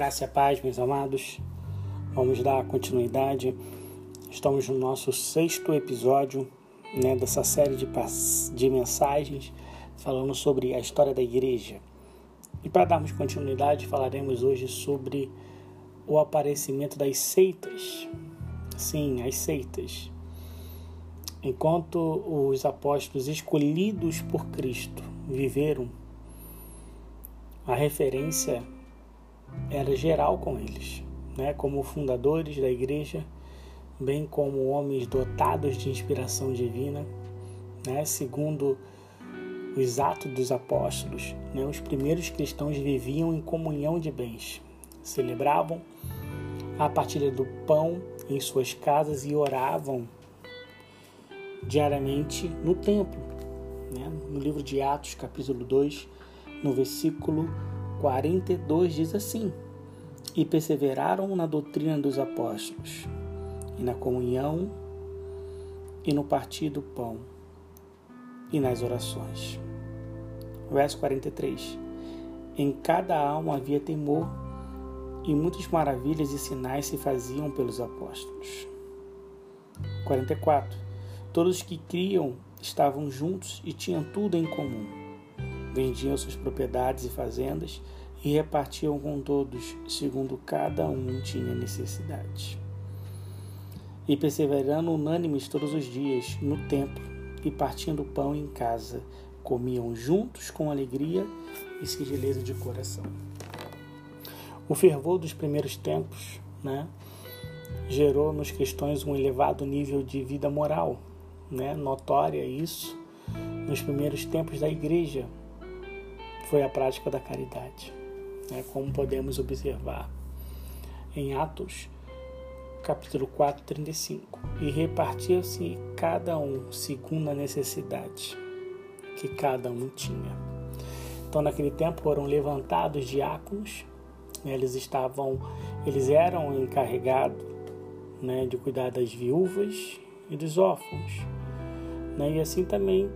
Graça e paz, meus amados. Vamos dar continuidade. Estamos no nosso sexto episódio né, dessa série de, de mensagens falando sobre a história da igreja. E para darmos continuidade, falaremos hoje sobre o aparecimento das seitas. Sim, as seitas. Enquanto os apóstolos escolhidos por Cristo viveram, a referência era geral com eles, né? como fundadores da igreja, bem como homens dotados de inspiração divina, né? segundo os Atos dos Apóstolos, né? os primeiros cristãos viviam em comunhão de bens, celebravam a partilha do pão em suas casas e oravam diariamente no templo. Né? No livro de Atos, capítulo 2, no versículo 42 diz assim: E perseveraram na doutrina dos apóstolos, e na comunhão, e no partir do pão, e nas orações. Verso 43: Em cada alma havia temor, e muitas maravilhas e sinais se faziam pelos apóstolos. 44. Todos os que criam estavam juntos e tinham tudo em comum vendiam suas propriedades e fazendas e repartiam com todos, segundo cada um tinha necessidade. E perseverando unânimes todos os dias no templo e partindo pão em casa, comiam juntos com alegria e singeleza de coração. O fervor dos primeiros tempos, né, gerou nos cristãos um elevado nível de vida moral, né, notória isso nos primeiros tempos da igreja, foi a prática da caridade, né? como podemos observar em Atos, capítulo 4, 35. E repartia-se cada um segundo a necessidade que cada um tinha. Então, naquele tempo foram levantados diáconos, né? eles estavam, eles eram encarregados né, de cuidar das viúvas e dos órfãos. Né? E assim também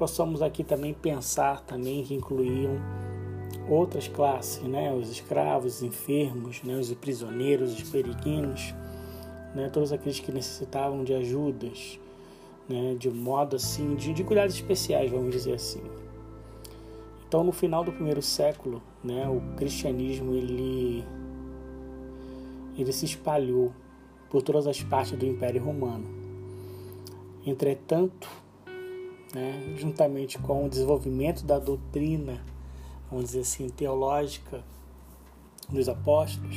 possamos aqui também pensar também que incluíam outras classes, né? os escravos, os enfermos, né? os prisioneiros, os peregrinos, né? todos aqueles que necessitavam de ajudas, né? de modo assim, de, de cuidados especiais, vamos dizer assim. Então, no final do primeiro século, né, o cristianismo ele, ele se espalhou por todas as partes do Império Romano. Entretanto, né, juntamente com o desenvolvimento da doutrina, vamos dizer assim, teológica dos apóstolos,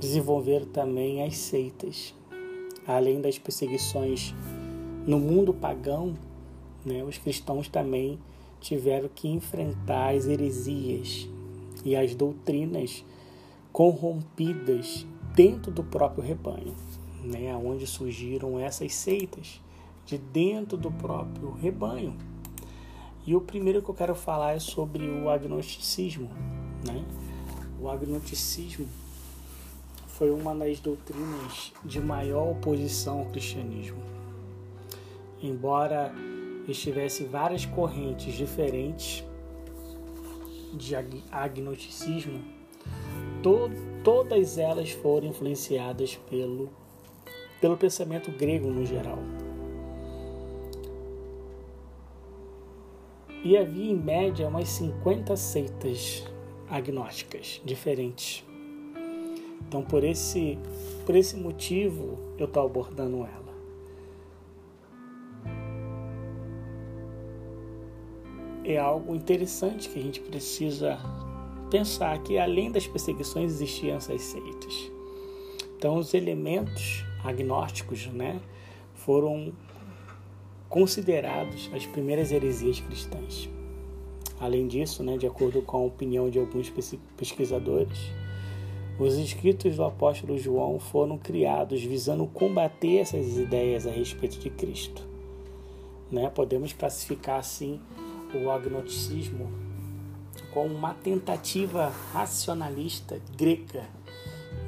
desenvolveram também as seitas. Além das perseguições no mundo pagão, né, os cristãos também tiveram que enfrentar as heresias e as doutrinas corrompidas dentro do próprio rebanho, né, onde surgiram essas seitas de dentro do próprio rebanho. E o primeiro que eu quero falar é sobre o agnosticismo. Né? O agnosticismo foi uma das doutrinas de maior oposição ao cristianismo. Embora estivesse várias correntes diferentes de agnosticismo, to todas elas foram influenciadas pelo, pelo pensamento grego no geral. E havia em média umas 50 seitas agnósticas diferentes. Então, por esse, por esse motivo, eu estou abordando ela. É algo interessante que a gente precisa pensar que, além das perseguições, existiam essas seitas. Então, os elementos agnósticos né, foram considerados as primeiras heresias cristãs. Além disso, né, de acordo com a opinião de alguns pesquisadores, os escritos do apóstolo João foram criados visando combater essas ideias a respeito de Cristo. Né? Podemos classificar assim o agnosticismo como uma tentativa racionalista grega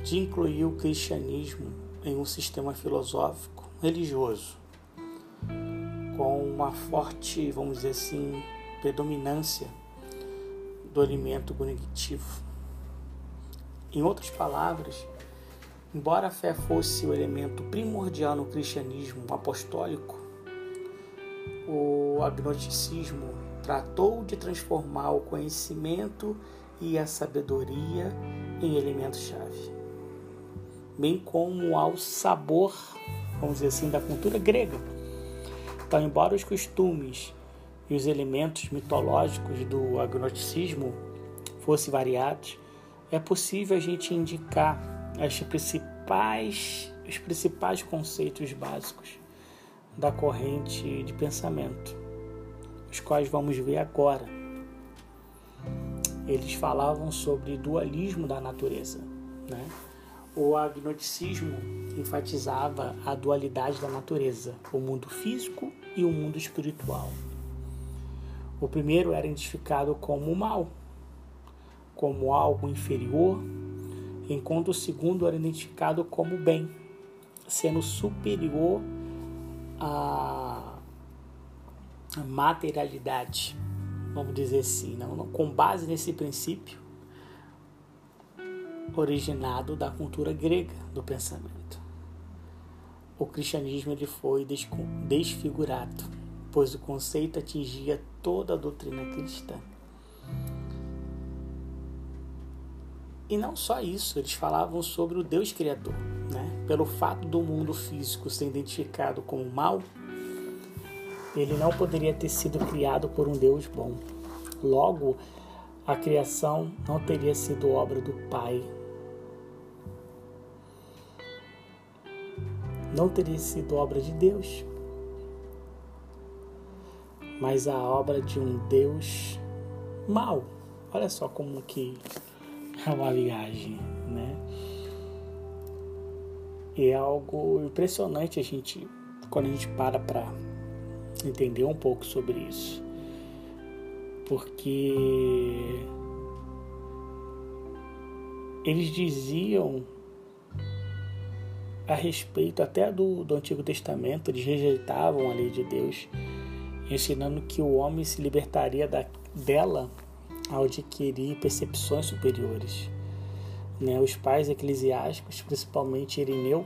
de incluir o cristianismo em um sistema filosófico religioso com uma forte, vamos dizer assim, predominância do alimento cognitivo. Em outras palavras, embora a fé fosse o elemento primordial no cristianismo apostólico, o agnosticismo tratou de transformar o conhecimento e a sabedoria em elementos-chave, bem como ao sabor, vamos dizer assim, da cultura grega. Então, embora os costumes e os elementos mitológicos do agnosticismo fossem variados, é possível a gente indicar as principais, os principais conceitos básicos da corrente de pensamento, os quais vamos ver agora. Eles falavam sobre dualismo da natureza. Né? O agnosticismo enfatizava a dualidade da natureza, o mundo físico e o mundo espiritual. O primeiro era identificado como mal, como algo inferior, enquanto o segundo era identificado como bem, sendo superior à materialidade, vamos dizer assim, não, com base nesse princípio originado da cultura grega do pensamento. O cristianismo ele foi desfigurado, pois o conceito atingia toda a doutrina cristã. E não só isso, eles falavam sobre o Deus Criador. Né? Pelo fato do mundo físico ser identificado como mal, ele não poderia ter sido criado por um Deus bom. Logo, a criação não teria sido obra do Pai. Não teria sido obra de Deus, mas a obra de um Deus mau. Olha só como que é uma viagem, né? E é algo impressionante a gente quando a gente para para entender um pouco sobre isso. Porque eles diziam a respeito até do, do Antigo Testamento, eles rejeitavam a lei de Deus, ensinando que o homem se libertaria da, dela ao adquirir percepções superiores. Né? Os pais eclesiásticos, principalmente Irineu,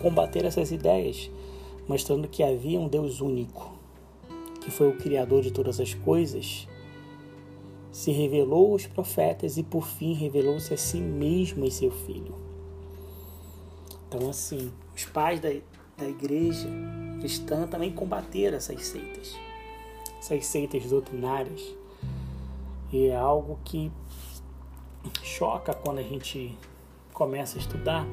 combateram essas ideias, mostrando que havia um Deus único, que foi o Criador de todas as coisas, se revelou aos profetas e por fim revelou-se a si mesmo em seu Filho. Então, assim, os pais da, da igreja cristã também combateram essas seitas, essas seitas doutrinárias e é algo que choca quando a gente começa a estudar.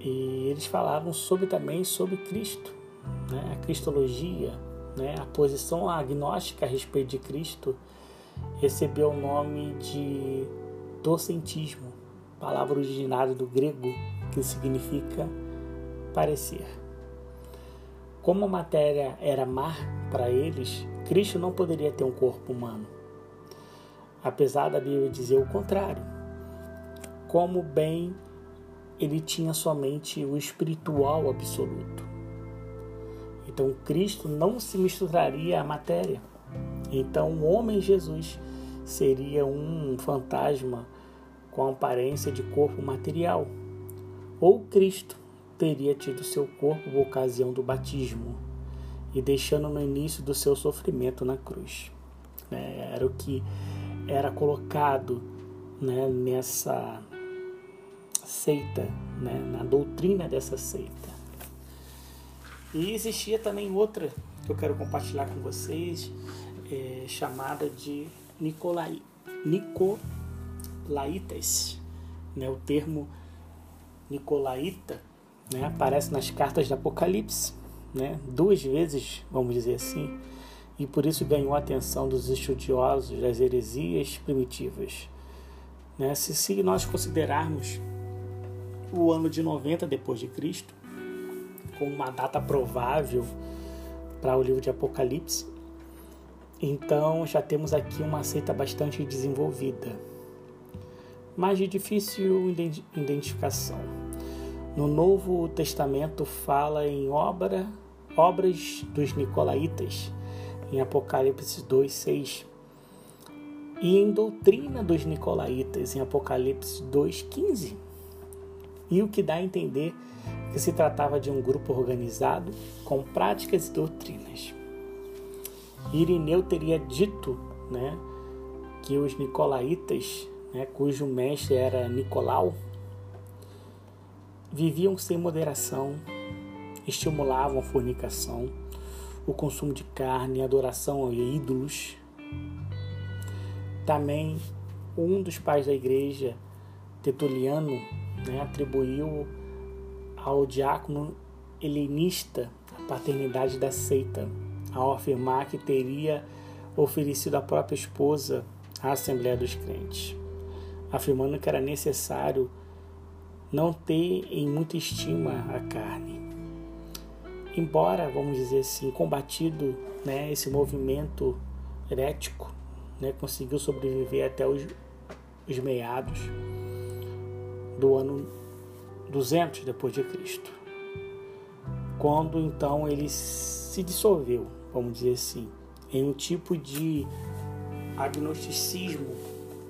E eles falavam sobre também sobre Cristo, né? a cristologia, né? a posição agnóstica a respeito de Cristo recebeu o nome de docentismo, palavra originária do grego que significa parecer. Como a matéria era má para eles, Cristo não poderia ter um corpo humano. Apesar da Bíblia dizer o contrário. Como bem ele tinha somente o espiritual absoluto. Então Cristo não se misturaria à matéria. Então o homem Jesus seria um fantasma com aparência de corpo material. Ou Cristo teria tido seu corpo por ocasião do batismo e deixando no início do seu sofrimento na cruz. É, era o que era colocado né, nessa seita, né, na doutrina dessa seita. E existia também outra que eu quero compartilhar com vocês, é, chamada de Nicolai, Nicolaitas. Né, o termo Nicolaita né, aparece nas cartas de Apocalipse, né, duas vezes, vamos dizer assim, e por isso ganhou a atenção dos estudiosos das heresias primitivas. Né, se, se nós considerarmos o ano de 90 depois de Cristo como uma data provável para o livro de Apocalipse, então já temos aqui uma seita bastante desenvolvida, mas de difícil identificação. No Novo Testamento fala em obra, obras dos Nicolaitas, em Apocalipse 2, 6. e em doutrina dos nicolaítas em Apocalipse 2:15. E o que dá a entender que se tratava de um grupo organizado com práticas e doutrinas. Irineu teria dito, né, que os nicolaítas, né, cujo mestre era Nicolau, viviam sem moderação, estimulavam a fornicação, o consumo de carne, a adoração a ídolos. Também um dos pais da igreja, Tertuliano, né, atribuiu ao diácono helenista a paternidade da seita, ao afirmar que teria oferecido a própria esposa à Assembleia dos Crentes, afirmando que era necessário não ter em muita estima a carne. Embora, vamos dizer assim, combatido né, esse movimento herético, né, conseguiu sobreviver até os, os meados do ano 200 depois de Cristo, quando então ele se dissolveu, vamos dizer assim, em um tipo de agnosticismo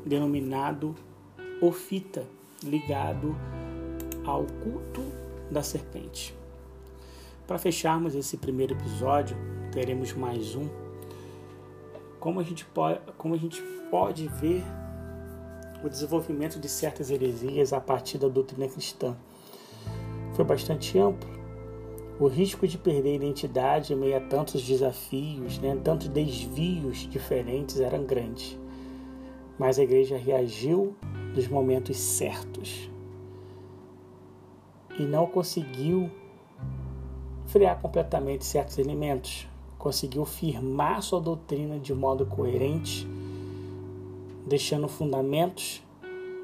denominado ofita, ligado ao culto da serpente. Para fecharmos esse primeiro episódio, teremos mais um. Como a gente pode, como a gente pode ver o desenvolvimento de certas heresias a partir da doutrina cristã. Foi bastante amplo. O risco de perder a identidade em meio a tantos desafios, né, tantos desvios diferentes, era grande. Mas a igreja reagiu nos momentos certos e não conseguiu frear completamente certos elementos, conseguiu firmar sua doutrina de modo coerente, deixando fundamentos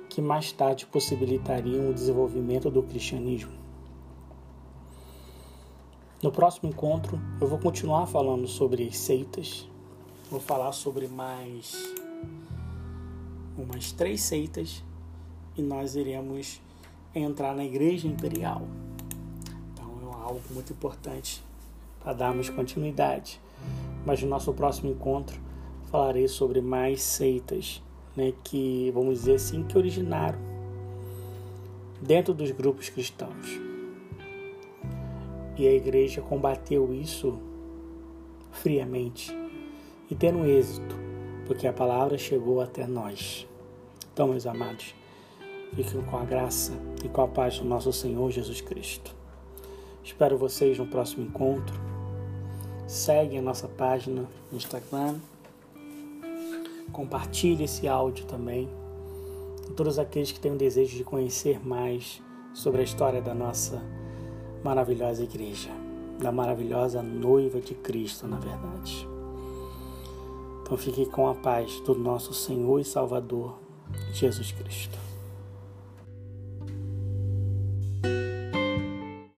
que mais tarde possibilitariam o desenvolvimento do cristianismo. No próximo encontro, eu vou continuar falando sobre seitas. Vou falar sobre mais umas três seitas e nós iremos entrar na Igreja Imperial. Então é algo muito importante para darmos continuidade. Mas no nosso próximo encontro falarei sobre mais seitas, né, que vamos dizer assim que originaram dentro dos grupos cristãos. E a igreja combateu isso friamente e tendo êxito, porque a palavra chegou até nós. Então, meus amados, Fiquem com a graça e com a paz do nosso Senhor Jesus Cristo. Espero vocês no próximo encontro. Segue a nossa página no Instagram. Compartilhe esse áudio também. Com todos aqueles que têm o desejo de conhecer mais sobre a história da nossa maravilhosa igreja, da maravilhosa noiva de Cristo, na verdade. Então fique com a paz do nosso Senhor e Salvador Jesus Cristo.